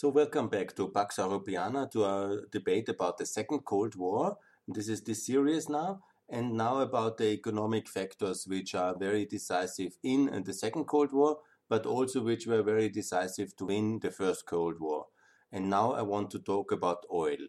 So welcome back to Pax Europiana to our debate about the Second Cold War. This is the series now, and now about the economic factors which are very decisive in the Second Cold War, but also which were very decisive to win the First Cold War. And now I want to talk about oil.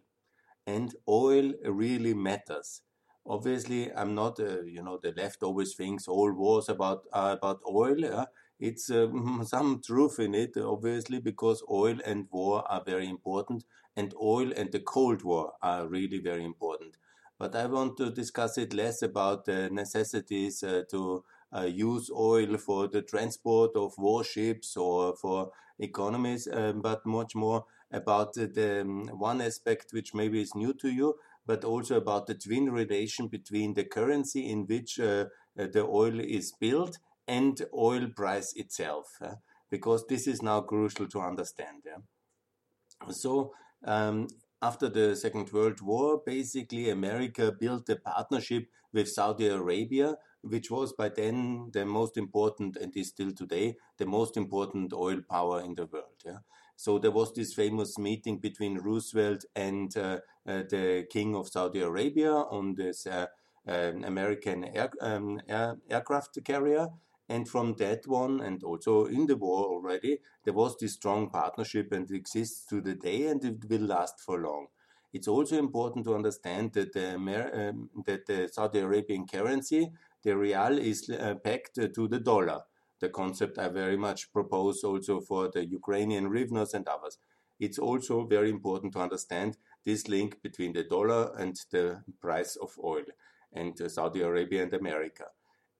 And oil really matters. Obviously, I'm not, uh, you know, the left always thinks all wars about about oil. Uh, it's um, some truth in it, obviously, because oil and war are very important, and oil and the Cold War are really very important. But I want to discuss it less about the necessities uh, to uh, use oil for the transport of warships or for economies, um, but much more about the um, one aspect which maybe is new to you, but also about the twin relation between the currency in which uh, uh the oil is built and oil price itself, uh, because this is now crucial to understand. Yeah? So, um, after the Second World War, basically America built a partnership with Saudi Arabia, which was by then the most important, and is still today, the most important oil power in the world. Yeah? So there was this famous meeting between Roosevelt and uh, uh, the King of Saudi Arabia on this uh, um, American air, um, air, aircraft carrier. And from that one, and also in the war already, there was this strong partnership and exists to the day and it will last for long. It's also important to understand that the, um, that the Saudi Arabian currency, the riyal, is uh, pegged to the dollar. The concept I very much propose also for the Ukrainian hryvnias and others. It's also very important to understand this link between the dollar and the price of oil and uh, Saudi Arabia and America.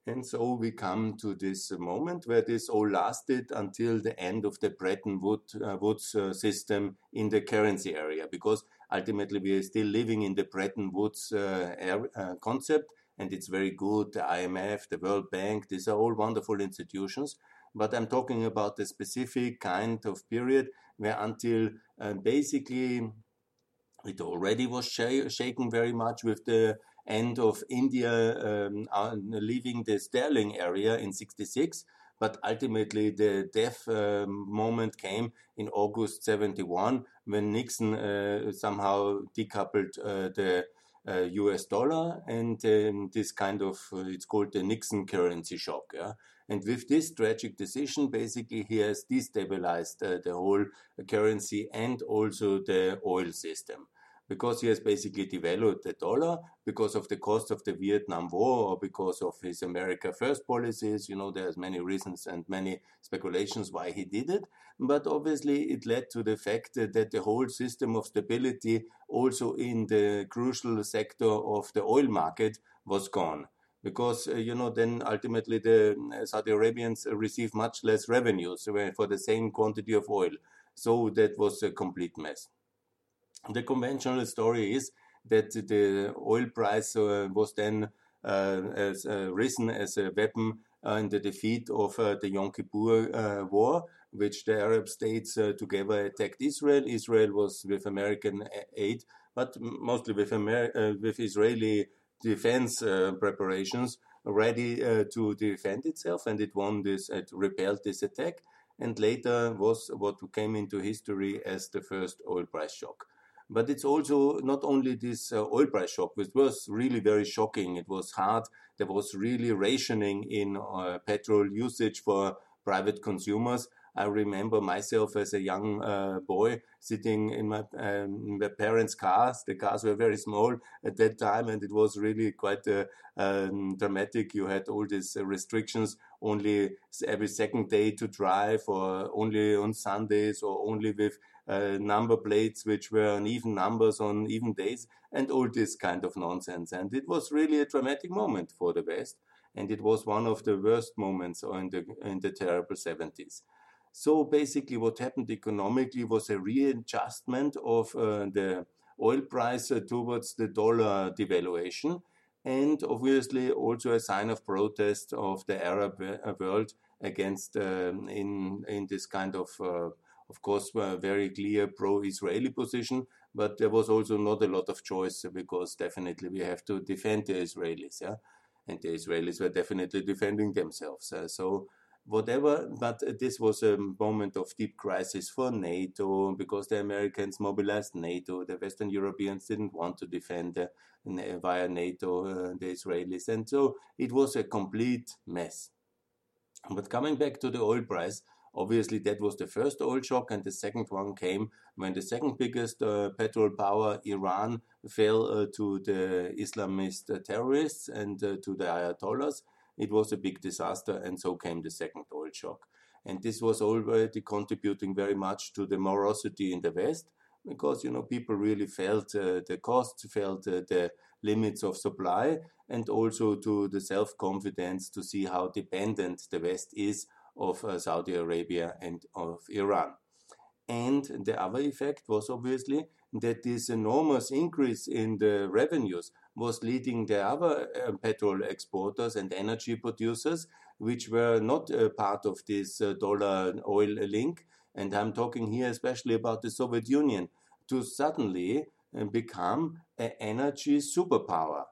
And so we come to this moment where this all lasted until the end of the Bretton uh, Woods uh, system in the currency area, because ultimately we are still living in the Bretton Woods uh, concept, and it's very good. The IMF, the World Bank, these are all wonderful institutions. But I'm talking about a specific kind of period where until basically it already was sh- shaken very much with the end of India um, uh, leaving the sterling area in 66. But ultimately, the death uh, moment came in August 71 when Nixon uh, somehow decoupled uh, the US uh, dollar and um, this kind of, uh, it's called the Nixon currency shock. Yeah? And with this tragic decision, basically, he has destabilized the whole currency and also the oil system because he has basically devalued the dollar because of the cost of the Vietnam War or because of his America First policies. You know, there's many reasons and many speculations why he did it. But obviously, it led to the fact that the whole system of stability, also in the crucial sector of the oil market, was gone. Because, uh, you know, then ultimately the uh, Saudi Arabians receive much less revenues for the same quantity of oil. So that was a complete mess. The conventional story is that the oil price uh, was then uh, as, uh, risen as a weapon in the defeat of the Yom Kippur War, which the Arab states together attacked Israel. Israel was with American aid, but mostly with, Amer- with Israeli defense uh, preparations ready uh, to defend itself, and it won this, it repelled this attack, and later was what came into history as the first oil price shock. But it's also not only this uh, oil price shock, which was really very shocking. It was hard. There was really rationing in uh, petrol usage for private consumers. I remember myself as a young uh, boy sitting in my, um, my, parents' cars. The cars were very small at that time, and it was really quite uh, um, dramatic. You had all these uh, restrictions only every second day to drive, or only on Sundays, or only with uh, number plates which were on even numbers on even days, and all this kind of nonsense. And it was really a dramatic moment for the West, and it was one of the worst moments in the in the terrible 70s. So basically, what happened economically was a readjustment of uh, the oil price uh, towards the dollar devaluation, and obviously also a sign of protest of the Arab uh, world against um, in in this kind of uh, of course, a very clear pro-Israeli position, but there was also not a lot of choice because definitely we have to defend the Israelis, yeah, and the Israelis were definitely defending themselves. Uh, so whatever. But this was a moment of deep crisis for NATO because the Americans mobilized NATO. The Western Europeans didn't want to defend uh, via NATO uh, the Israelis. And so it was a complete mess. But coming back to the oil price, obviously that was the first oil shock, and the second one came when the second biggest uh, petrol power, Iran, fell uh, to the Islamist uh, terrorists and uh, to the Ayatollahs. It was a big disaster, and so came the second oil shock. And this was already contributing very much to the morosity in the West, because you know people really felt uh, the costs, felt uh, the limits of supply, and also to the self-confidence to see how dependent the West is of uh, Saudi Arabia and of Iran. And the other effect was obviously that this enormous increase in the revenues was leading the other uh, petrol exporters and energy producers, which were not uh, part of this uh, dollar oil link. And I'm talking here especially about the Soviet Union, to suddenly uh, become an energy superpower.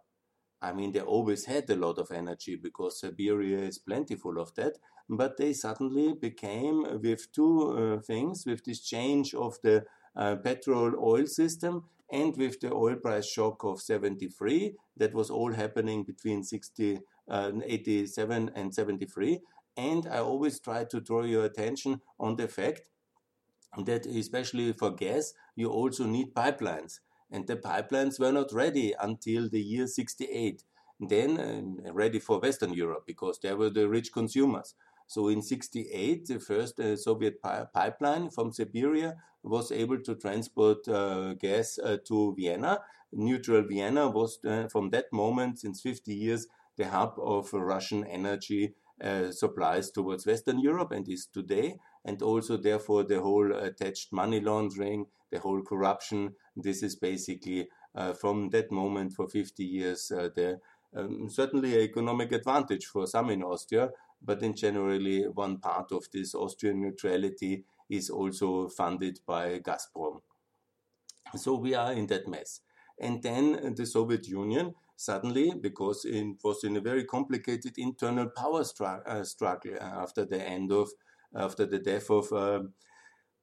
I mean, they always had a lot of energy because Siberia is plentiful of that, but they suddenly became, with two uh, things, with this change of the uh, petrol oil system and with the oil price shock of 73, that was all happening between 60, uh, 87 and 73. And I always try to draw your attention on the fact that, especially for gas, you also need pipelines. And the pipelines were not ready until the year 68 then uh, ready for western europe because they were the rich consumers so in 68 the first uh, soviet pi pipeline from siberia was able to transport uh, gas uh, to vienna neutral vienna was uh, from that moment since 50 years the hub of russian energy uh, supplies towards western europe and is today and also therefore the whole attached money laundering the whole corruption. This is basically uh, from that moment for 50 years the um, certainly an economic advantage for some in Austria, but in generally one part of this Austrian neutrality is also funded by Gazprom. So we are in that mess. And then the Soviet Union suddenly, because it was in a very complicated internal power stru- uh, struggle after the end of, after the death of uh,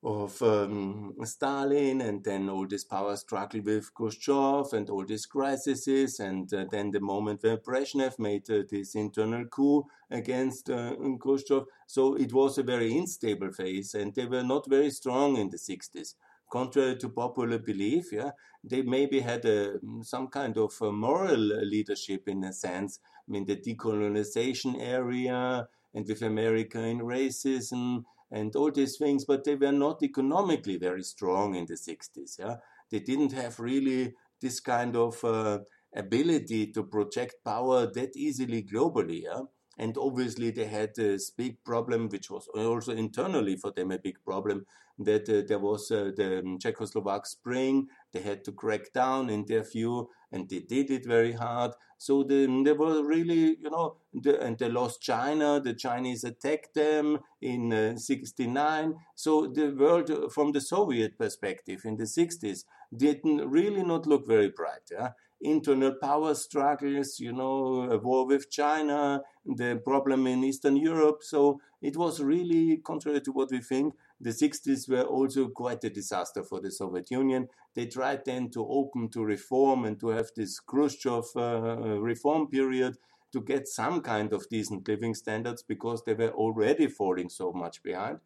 of um, Stalin, and then all this power struggle with Khrushchev, and all these crises, and uh, then the moment where Brezhnev made uh, this internal coup against uh, Khrushchev. So it was a very unstable phase, and they were not very strong in the 60s. Contrary to popular belief, yeah, they maybe had a, some kind of moral leadership in a sense. I mean, the decolonization area, and with America in racism, and all these things, but they were not economically very strong in the 60s. Yeah? They didn't have really this kind of uh, ability to project power that easily globally. Yeah? And obviously, they had this big problem, which was also internally for them a big problem, that uh, there was uh, the Czechoslovak Spring. They had to crack down in their view, and they did it very hard. So the, they were really, you know, the, and they lost China. The Chinese attacked them in uh, 69. So the world, uh, from the Soviet perspective in the 60s, didn't really not look very bright. Yeah? internal power struggles, you know, a war with China, the problem in Eastern Europe. So it was really, contrary to what we think, the 60s were also quite a disaster for the Soviet Union. They tried then to open to reform and to have this Khrushchev uh, reform period to get some kind of decent living standards because they were already falling so much behind.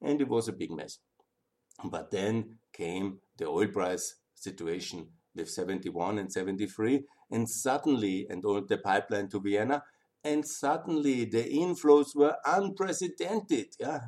And it was a big mess. But then came the oil price situation with 71 and 73, and suddenly, and all the pipeline to Vienna, and suddenly the inflows were unprecedented. Yeah,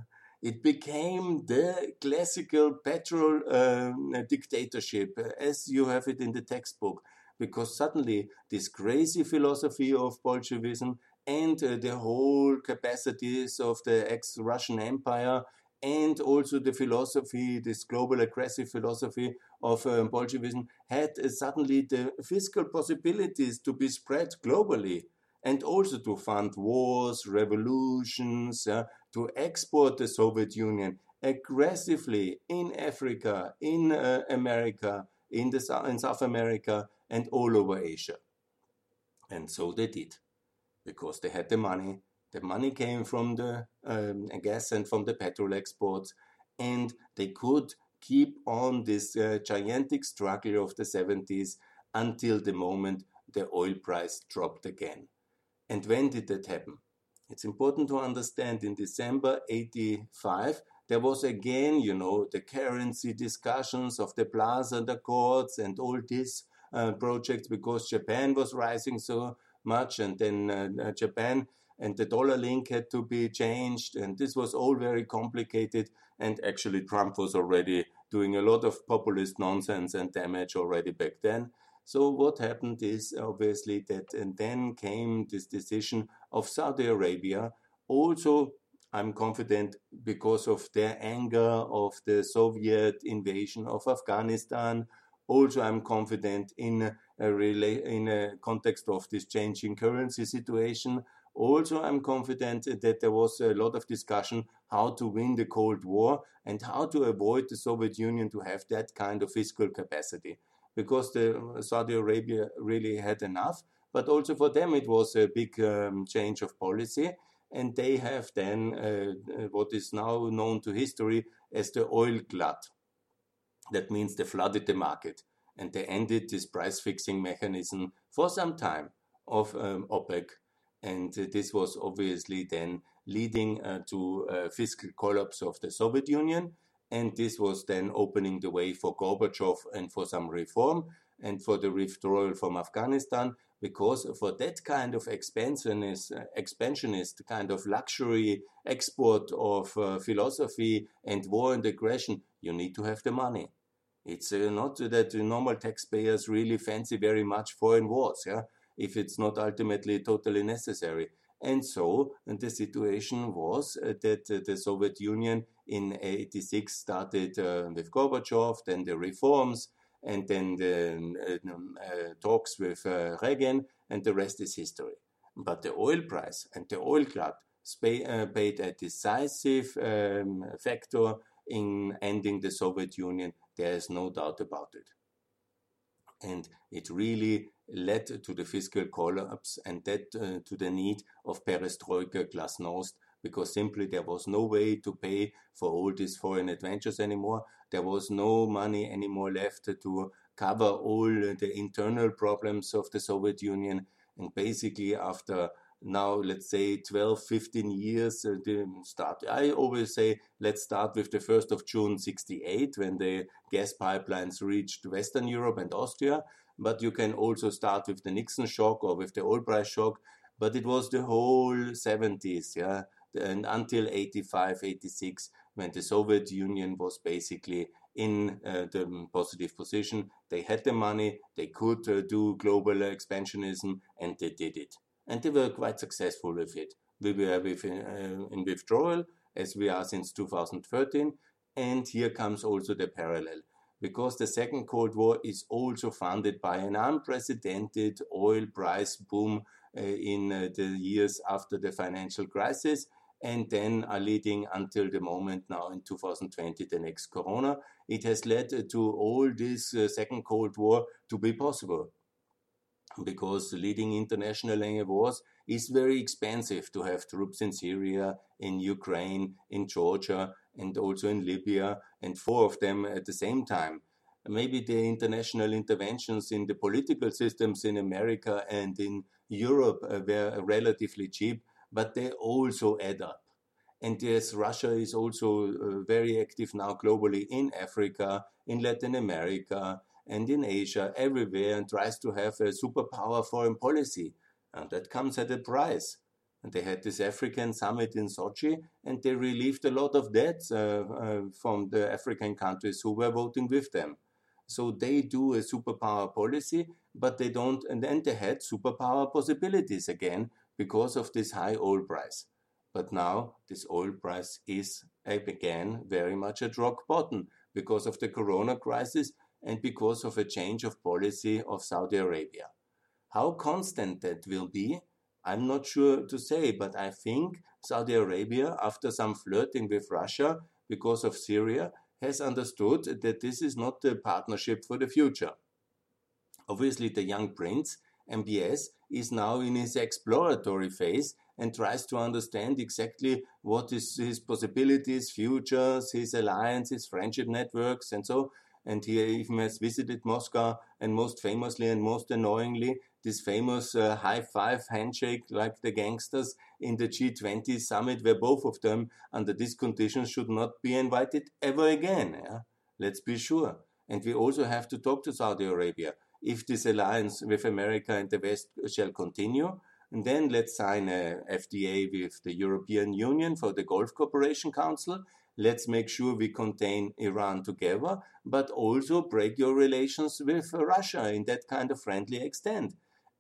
it became the classical petrol uh, dictatorship uh, as you have it in the textbook, because suddenly this crazy philosophy of Bolshevism and uh, the whole capacities of the ex-Russian Empire and also the philosophy, this global aggressive philosophy of um, Bolshevism, had uh, suddenly the fiscal possibilities to be spread globally and also to fund wars, revolutions, uh, to export the Soviet Union aggressively in Africa, in uh, America, in, the, in South America, and all over Asia. And so they did, because they had the money The money came from the um, gas and from the petrol exports, and they could keep on this uh, gigantic struggle of the 70s until the moment the oil price dropped again. And when did that happen? It's important to understand in December 85, there was again, you know, the currency discussions of the Plaza Accords and all these uh, projects because Japan was rising so much and then uh, uh, Japan and the dollar link had to be changed and this was all very complicated and actually Trump was already doing a lot of populist nonsense and damage already back then. So what happened is obviously that and then came this decision of Saudi Arabia also I'm confident because of their anger of the Soviet invasion of Afghanistan. Also, I'm confident in a, in a context of this changing currency situation. Also, I'm confident that there was a lot of discussion how to win the Cold War and how to avoid the Soviet Union to have that kind of fiscal capacity. Because the Saudi Arabia really had enough, but also for them it was a big um, change of policy and they have then uh, uh, what is now known to history as the oil glut. That means they flooded the market and they ended this price fixing mechanism for some time of um, OPEC. And uh, this was obviously then leading uh, to fiscal collapse of the Soviet Union. And this was then opening the way for Gorbachev and for some reform and for the withdrawal from Afghanistan because for that kind of expansionist, expansionist kind of luxury export of uh, philosophy and war and aggression, you need to have the money. It's uh, not that normal taxpayers really fancy very much foreign wars, yeah, if it's not ultimately totally necessary. And so and the situation was uh, that uh, the Soviet Union in 86 started uh, with Gorbachev, then the reforms, and then the um, uh, talks with uh, Reagan, and the rest is history. But the oil price and the oil glut uh, played a decisive um, factor in ending the Soviet Union. There is no doubt about it. And it really led to the fiscal collapse and that uh, to the need of perestroika, glasnost, because simply there was no way to pay for all these foreign adventures anymore. There was no money anymore left to cover all the internal problems of the Soviet Union. And basically, after now, let's say 12, 15 years, uh, start. I always say, let's start with the 1st of June 68, when the gas pipelines reached Western Europe and Austria. But you can also start with the Nixon shock or with the oil price shock. But it was the whole 70s, yeah, and until 85, 86, when the Soviet Union was basically in uh, the positive position. They had the money, they could uh, do global expansionism, and they did it. And they were quite successful with it. We were with, uh, in withdrawal, as we are since 2013, and here comes also the parallel. Because the Second Cold War is also funded by an unprecedented oil price boom uh, in uh, the years after the financial crisis, and then are leading until the moment now in 2020, the next Corona. It has led to all this uh, Second Cold War to be possible because leading international wars is very expensive to have troops in Syria, in Ukraine, in Georgia, and also in Libya, and four of them at the same time. Maybe the international interventions in the political systems in America and in Europe uh, were relatively cheap, but they also add up. And yes, Russia is also uh, very active now globally in Africa, in Latin America, and in Asia, everywhere, and tries to have a superpower foreign policy. And that comes at a price. And they had this African summit in Sochi, and they relieved a lot of debts uh, uh, from the African countries who were voting with them. So they do a superpower policy, but they don't, and then they had superpower possibilities again because of this high oil price. But now this oil price is again very much at rock bottom because of the corona crisis and because of a change of policy of Saudi Arabia. How constant that will be, I'm not sure to say, but I think Saudi Arabia, after some flirting with Russia because of Syria, has understood that this is not a partnership for the future. Obviously, the young prince, MBS, is now in his exploratory phase and tries to understand exactly what is his possibilities, futures, his alliances, friendship networks, and so. And he even has visited Moscow, and most famously and most annoyingly, this famous uh, high five handshake like the gangsters in the G20 summit, where both of them, under these conditions, should not be invited ever again. Yeah? Let's be sure. And we also have to talk to Saudi Arabia. If this alliance with America and the West shall continue, and then let's sign a FTA with the European Union for the Gulf Cooperation Council. Let's make sure we contain Iran together, but also break your relations with Russia in that kind of friendly extent.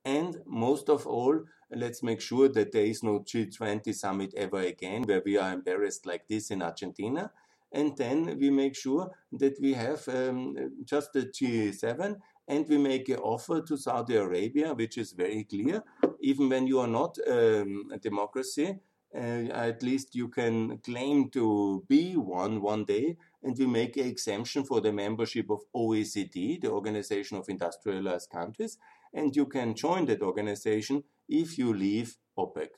And most of all, let's make sure that there is no G20 summit ever again where we are embarrassed like this in Argentina. And then we make sure that we have um, just the G7 and we make an offer to Saudi Arabia, which is very clear. Even when you are not um, a democracy, uh, at least you can claim to be one one day, and we make an exemption for the membership of OECD, the Organization of Industrialized Countries, and you can join that organization if you leave OPEC.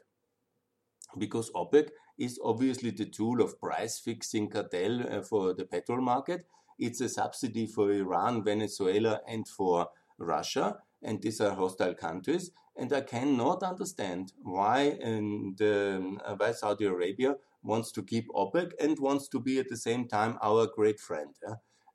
Because OPEC is obviously the tool of price fixing cartel uh, for the petrol market. It's a subsidy for Iran, Venezuela, and for Russia, and these are hostile countries. And I cannot understand why and um, why Saudi Arabia wants to keep OPEC and wants to be at the same time our great friend.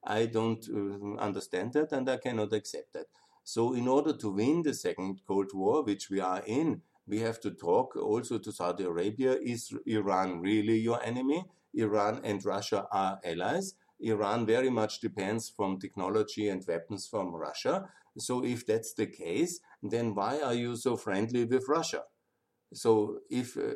I don't uh, understand that, and I cannot accept that. So, in order to win the second Cold War, which we are in, we have to talk also to Saudi Arabia. Is Iran really your enemy? Iran and Russia are allies. Iran very much depends from technology and weapons from Russia. So if that's the case, then why are you so friendly with Russia? So if uh,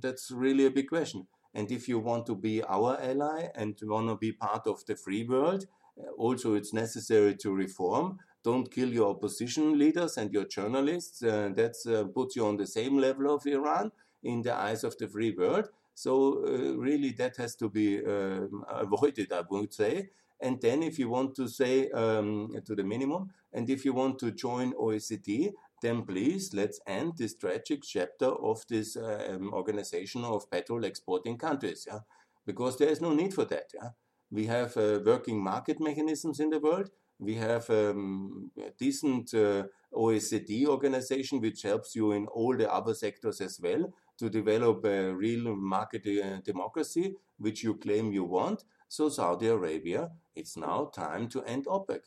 that's really a big question. And if you want to be our ally and want to be part of the free world, uh, also it's necessary to reform don't kill your opposition leaders and your journalists. Uh, that uh, puts you on the same level of Iran in the eyes of the free world. So uh, really, that has to be um, avoided, I would say. And then, if you want to say um, to the minimum, and if you want to join OECD, then please let's end this tragic chapter of this uh, um, organization of petrol exporting countries. Yeah? Because there is no need for that. Yeah? We have uh, working market mechanisms in the world. We have um, a decent uh, OECD organization which helps you in all the other sectors as well to develop a real market uh, democracy, which you claim you want. So, Saudi Arabia, it's now time to end OPEC.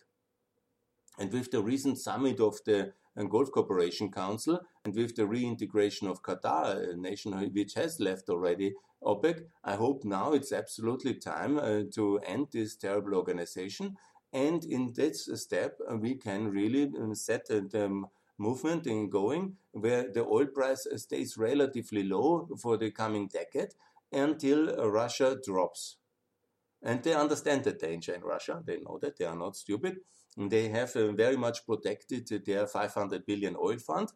And with the recent summit of the uh, Gulf Cooperation Council and with the reintegration of Qatar, a nation which has left already OPEC, I hope now it's absolutely time uh, to end this terrible organization and in this step, uh, we can really uh, set the movement in going where the oil price stays relatively low for the coming decade until uh, Russia drops. And they understand the danger in Russia. They know that they are not stupid. They have uh, very much protected their 500 billion oil fund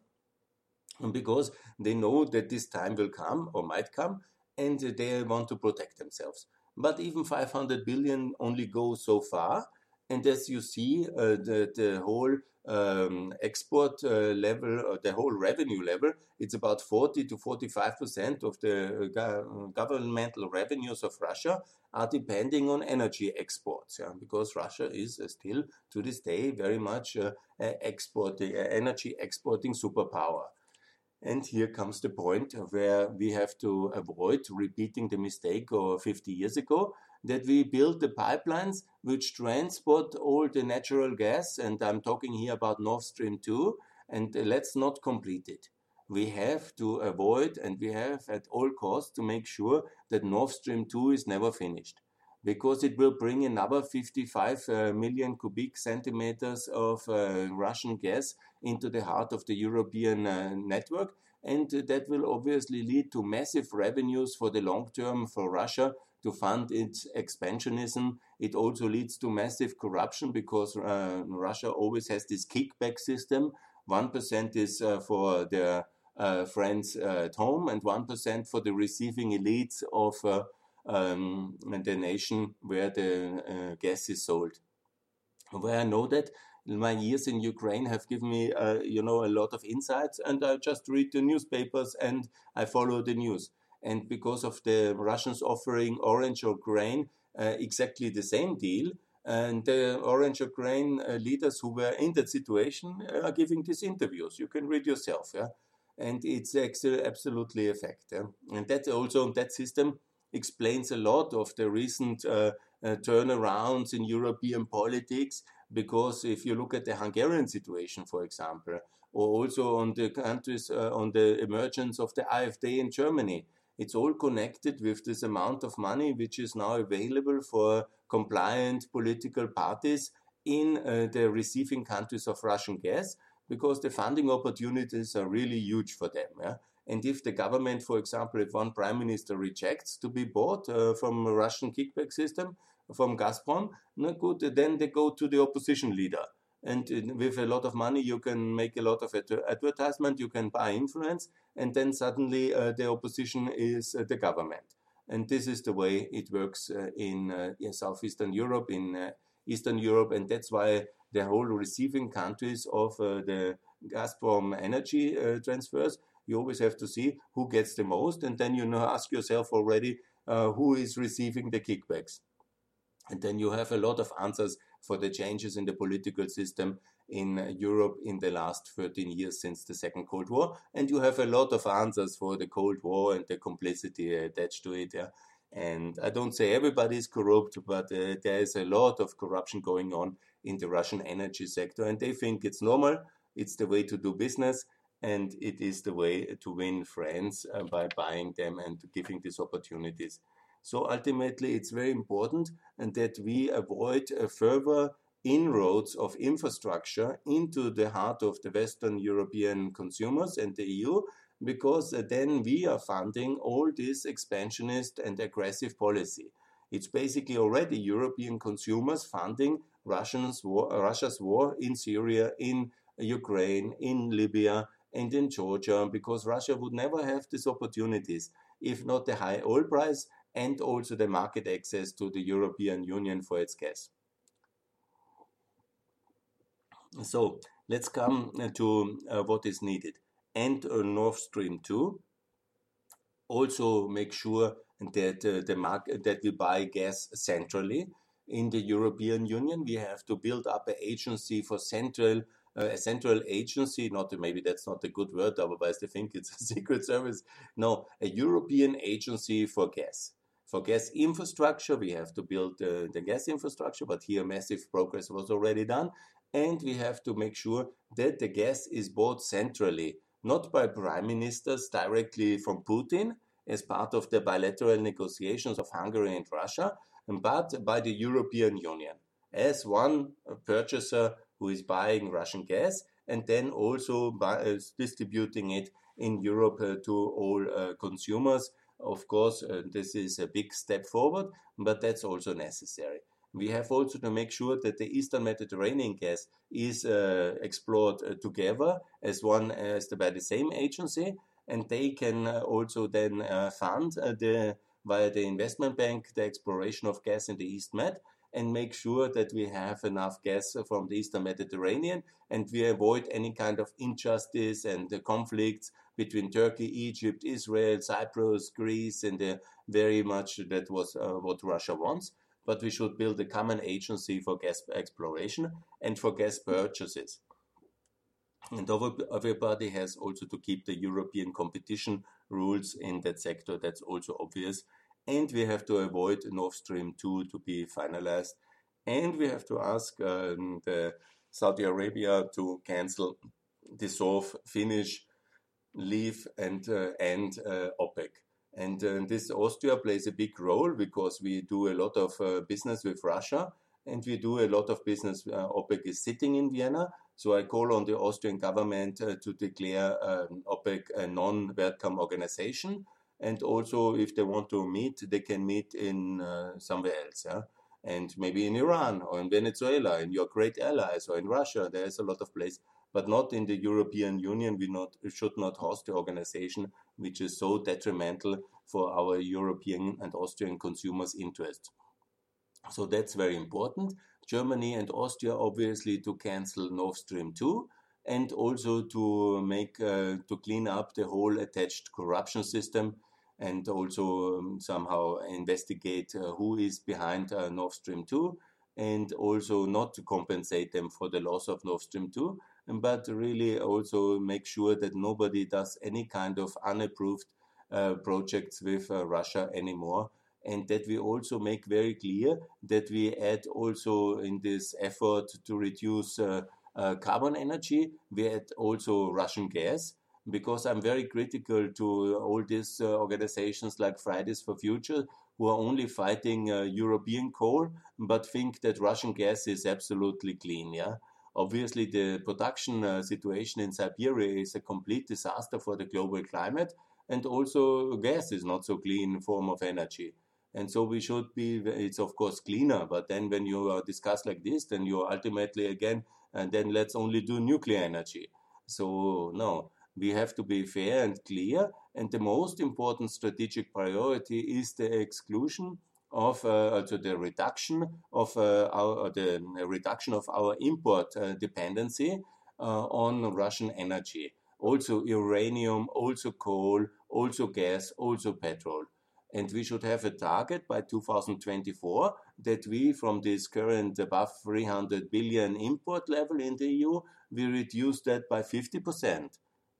because they know that this time will come or might come and they want to protect themselves. But even 500 billion only goes so far and as you see, uh, the, the whole um, export uh, level, uh, the whole revenue level, it's about 40 to 45% of the go governmental revenues of Russia are depending on energy exports, yeah, because Russia is still to this day very much uh, exporting, energy exporting superpower. And here comes the point where we have to avoid repeating the mistake of 50 years ago that we build the pipelines which transport all the natural gas, and I'm talking here about Nord Stream 2, and let's not complete it. We have to avoid and we have at all costs to make sure that Nord Stream 2 is never finished because it will bring another 55 uh, million cubic centimeters of uh, Russian gas into the heart of the European uh, network. And that will obviously lead to massive revenues for the long term for Russia to fund its expansionism. It also leads to massive corruption because uh, Russia always has this kickback system. 1% is uh, for their uh, friends at home and 1% for the receiving elites of uh, um, the nation where the uh, gas is sold. Where I know that my years in Ukraine have given me, uh, you know, a lot of insights, and I just read the newspapers and I follow the news. And because of the Russians offering orange or grain, uh, exactly the same deal, and the orange or grain uh, leaders who were in that situation uh, are giving these interviews. You can read yourself, yeah, and it's ex- absolutely a fact. Yeah? And that also that system explains a lot of the recent uh, uh, turnarounds in European politics because if you look at the Hungarian situation, for example, or also on the countries, uh, on the emergence of the AfD in Germany, it's all connected with this amount of money which is now available for compliant political parties in uh, the receiving countries of Russian gas because the funding opportunities are really huge for them. Yeah? And if the government, for example, if one prime minister rejects to be bought uh, from a Russian kickback system, from Gazprom, no good, then they go to the opposition leader. And with a lot of money, you can make a lot of advertisement, you can buy influence, and then suddenly uh, the opposition is uh, the government. And this is the way it works uh, in, uh, in, southeastern Europe, in uh, Eastern Europe, and that's why the whole receiving countries of uh, the Gazprom energy transfers, you always have to see who gets the most, and then you know ask yourself already who is receiving the kickbacks. And then you have a lot of answers for the changes in the political system in Europe in the last 13 years since the Second Cold War. And you have a lot of answers for the Cold War and the complicity attached to it. Yeah? And I don't say everybody is corrupt, but uh, there is a lot of corruption going on in the Russian energy sector. And they think it's normal, it's the way to do business, and it is the way to win friends uh, by buying them and giving these opportunities. So ultimately, it's very important and that we avoid uh, further inroads of infrastructure into the heart of the Western European consumers and the EU, because uh, then we are funding all this expansionist and aggressive policy. It's basically already European consumers funding Russians war, uh, Russia's war in Syria, in Ukraine, in Libya, and in Georgia, because Russia would never have these opportunities if not the high oil price and also the market access to the European Union for its gas. So let's come to uh, what is needed. And uh, Nord Stream 2 also make sure that uh, the market that we buy gas centrally in the European Union. We have to build up an agency for central uh, a central agency, not maybe that's not a good word, otherwise they think it's a secret service. No, a European agency for gas. For gas infrastructure, we have to build uh, the gas infrastructure, but here massive progress was already done. And we have to make sure that the gas is bought centrally, not by prime ministers directly from Putin as part of the bilateral negotiations of Hungary and Russia, but by the European Union as one purchaser who is buying Russian gas and then also by, uh, distributing it in Europe uh, to all uh, consumers of course, uh, this is a big step forward, but that's also necessary. We have also to make sure that the Eastern Mediterranean gas is uh, explored uh, together as one as the, by the same agency, and they can uh, also then uh, fund the via the investment bank the exploration of gas in the East Med and make sure that we have enough gas from the Eastern Mediterranean and we avoid any kind of injustice and conflicts between Turkey, Egypt, Israel, Cyprus, Greece, and uh, very much that was uh, what Russia wants. But we should build a common agency for gas exploration and for gas purchases. And everybody has also to keep the European competition rules in that sector. That's also obvious. And we have to avoid Nord Stream 2 to be finalized. And we have to ask um, Saudi Arabia to cancel, dissolve, finish leave and uh, end uh, OPEC. And uh, this Austria plays a big role because we do a lot of business with Russia and we do a lot of business. OPEC is sitting in Vienna. So I call on the Austrian government uh, to declare um, OPEC a non-welcome organization. And also, if they want to meet, they can meet in uh, somewhere else. Yeah? And maybe in Iran or in Venezuela, in your great allies, or in Russia. There's a lot of places but not in the European Union. We not should not host the organization which is so detrimental for our European and Austrian consumers' interests. So that's very important Germany and Austria obviously to cancel Nord Stream 2 and also to make uh, to clean up the whole attached corruption system and also um, somehow investigate uh, who is behind uh, Nord Stream 2 and also not to compensate them for the loss of Nord Stream 2 but really also make sure that nobody does any kind of unapproved uh, projects with uh, Russia anymore and that we also make very clear that we add also in this effort to reduce uh, uh, carbon energy, we add also Russian gas because I'm very critical to all these uh, organizations like Fridays for Future who are only fighting uh, European coal but think that Russian gas is absolutely clean. Yeah, obviously the production uh, situation in Siberia is a complete disaster for the global climate, and also gas is not so clean form of energy. And so we should be. It's of course cleaner, but then when you uh, discuss like this, then you ultimately again, and then let's only do nuclear energy. So no, we have to be fair and clear. And the most important strategic priority is the exclusion of uh, also the reduction of uh, our the reduction of our import uh, dependency uh, on Russian energy. Also uranium, also coal, also gas, also petrol. And we should have a target by 2024 that we, from this current above 300 billion import level in the EU, we reduce that by 50%.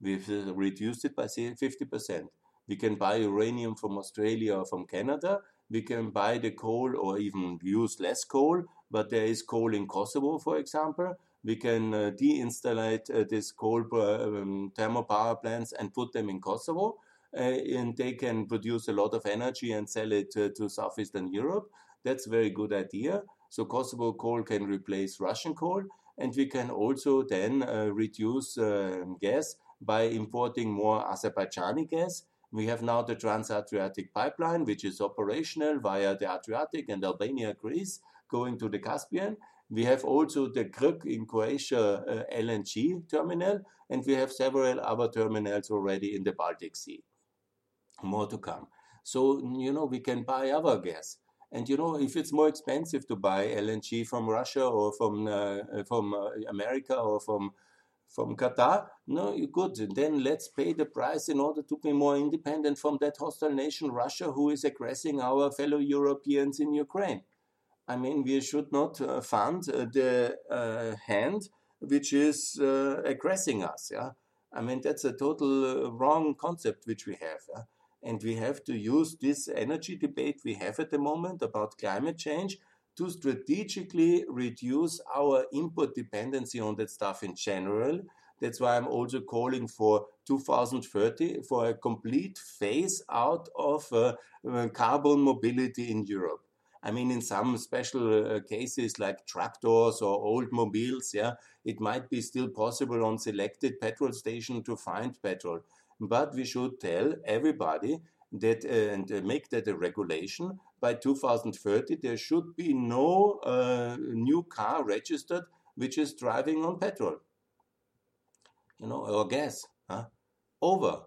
We've uh, reduced it by 50%. We can buy uranium from Australia or from Canada. We can buy the coal or even use less coal, but there is coal in Kosovo, for example. We can uh, deinstallate uh, these coal uh, um, thermal power plants and put them in Kosovo uh, and they can produce a lot of energy and sell it uh, to southeastern Europe. That's a very good idea. So Kosovo coal can replace Russian coal, and we can also then uh, reduce gas by importing more Azerbaijani gas. We have now the Trans-Adriatic pipeline, which is operational via the Adriatic and Albania, Greece, going to the Caspian. We have also the Krk in Croatia uh, LNG terminal, and we have several other terminals already in the Baltic Sea more to come. So, you know, we can buy other gas. And, you know, if it's more expensive to buy LNG from Russia or from, uh, from uh, America or from, from Qatar, no, you good. Then let's pay the price in order to be more independent from that hostile nation, Russia, who is aggressing our fellow Europeans in Ukraine. I mean, we should not uh, fund uh, the uh, hand which is uh, aggressing us. Yeah, I mean that's a total wrong concept which we have. Yeah? And we have to use this energy debate we have at the moment about climate change to strategically reduce our import dependency on that stuff in general. That's why I'm also calling for 2030 for a complete phase out of uh, uh, carbon mobility in Europe. I mean, in some special uh, cases like tractors or old mobiles, yeah, it might be still possible on selected petrol station to find petrol but we should tell everybody that uh, and uh, make that a regulation by 2030 there should be no uh, new car registered which is driving on petrol. You know or gas huh? over.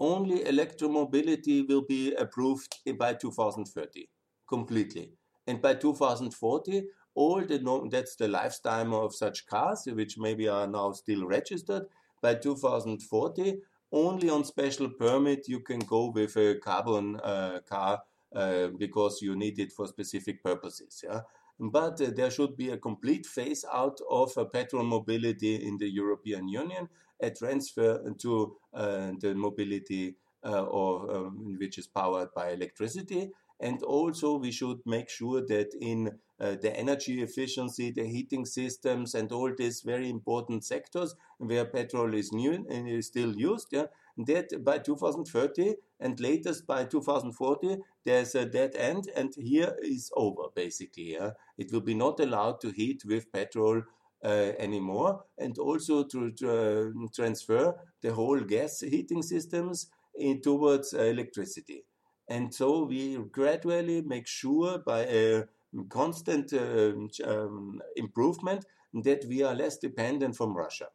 Only electromobility will be approved by 2030 completely. And by 2040 all the that's the lifetime of such cars which maybe are now still registered by 2040 only on special permit you can go with a carbon uh, car uh, because you need it for specific purposes. Yeah? But uh, there should be a complete phase out of uh, petrol mobility in the European Union, a transfer to uh, the mobility uh, or um, which is powered by electricity. And also, we should make sure that in uh, the energy efficiency, the heating systems, and all these very important sectors where petrol is new and is still used, yeah, that by 2030 and latest by 2040 there's a dead end, and here is over basically. Yeah, it will be not allowed to heat with petrol uh, anymore, and also to, to uh, transfer the whole gas heating systems in, towards uh, electricity. And so we gradually make sure by a constant uh, um, improvement that we are less dependent from Russia.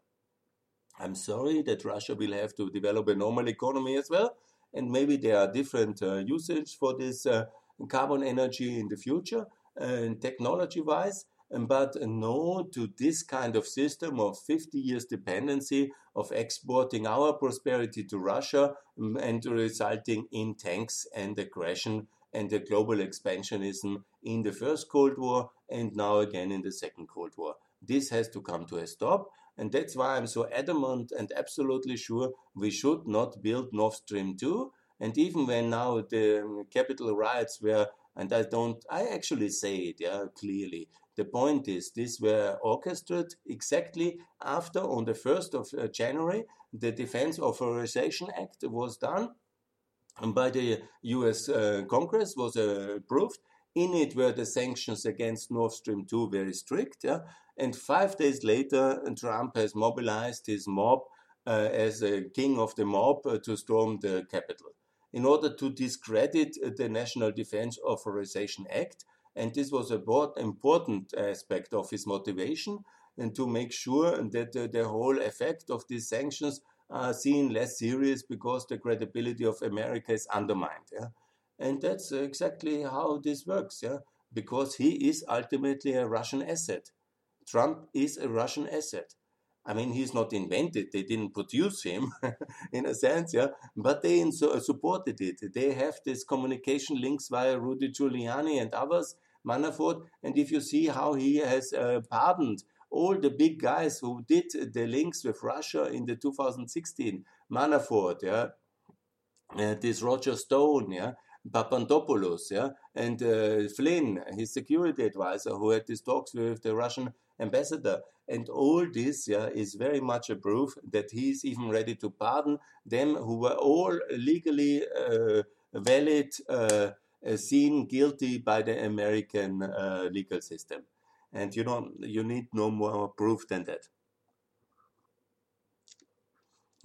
I'm sorry that Russia will have to develop a normal economy as well, and maybe there are different uh, usage for this uh, carbon energy in the future, uh, technology-wise. But no to this kind of system of 50 years dependency of exporting our prosperity to Russia mm, and resulting in tanks and aggression and the global expansionism in the first Cold War and now again in the second Cold War. This has to come to a stop. And that's why I'm so adamant and absolutely sure we should not build Nord Stream 2. And even when now the Capitol riots were, and I don't, I actually say it, yeah, clearly. The point is, these were orchestrated exactly after, on the 1st of uh, January, the Defense Authorization Act was done by the US uh, Congress, was uh, approved. In it were the sanctions against Nord Stream 2 very strict. Yeah? And five days later, Trump has mobilized his mob uh, as a king of the mob uh, to storm the Capitol in order to discredit the National Defense Authorization Act. And this was an important aspect of his motivation and to make sure that uh, the whole effect of these sanctions are seen less serious because the credibility of America is undermined. Yeah? And that's exactly how this works, yeah? because he is ultimately a Russian asset. Trump is a Russian asset. I mean, he's not invented. They didn't produce him, in a sense, yeah. But they supported it. They have these communication links via Rudy Giuliani and others, Manafort. And if you see how he has uh, pardoned all the big guys who did the links with Russia in the 2016, Manafort, yeah, uh, this Roger Stone, yeah, Papadopoulos, yeah, and uh, Flynn, his security advisor, who had these talks with the Russian ambassador. And all this yeah, is very much a proof that he is even ready to pardon them who were all legally uh, valid, uh, uh seen guilty by the American uh, legal system. And you know, you need no more proof than that.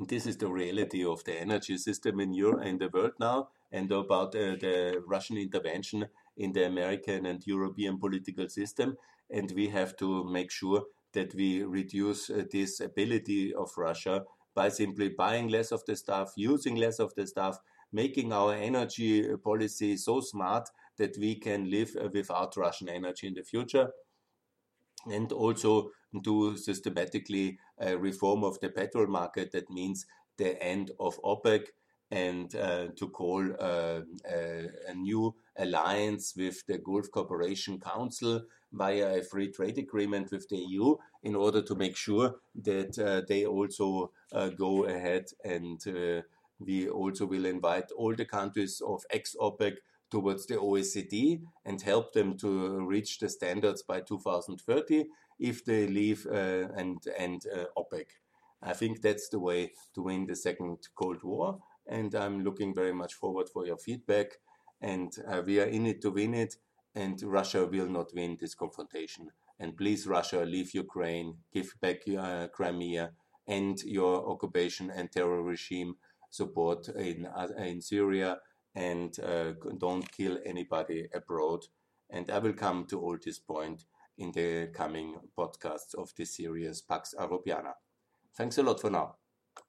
This is the reality of the energy system in Europe in the world now, and about uh, the Russian intervention in the American and European political system. And we have to make sure that we reduce uh, this ability of Russia by simply buying less of the stuff, using less of the stuff, making our energy policy so smart that we can live uh, without Russian energy in the future and also do systematically a reform of the petrol market. That means the end of OPEC and uh, to call uh, a, a, new alliance with the Gulf Cooperation Council via a free trade agreement with the EU in order to make sure that uh, they also uh, go ahead and uh, we also will invite all the countries of ex OPEC towards the OECD and help them to reach the standards by 2030 if they leave uh, and and uh, OPEC. I think that's the way to win the second Cold War, and I'm looking very much forward for your feedback. And uh, we are in it to win it, and Russia will not win this confrontation. And please, Russia, leave Ukraine, give back uh, Crimea, end your occupation and terror regime support in uh, in Syria, and uh, don't kill anybody abroad. And I will come to all this point in the coming podcasts of this series Pax Europiana. Thanks a lot for now.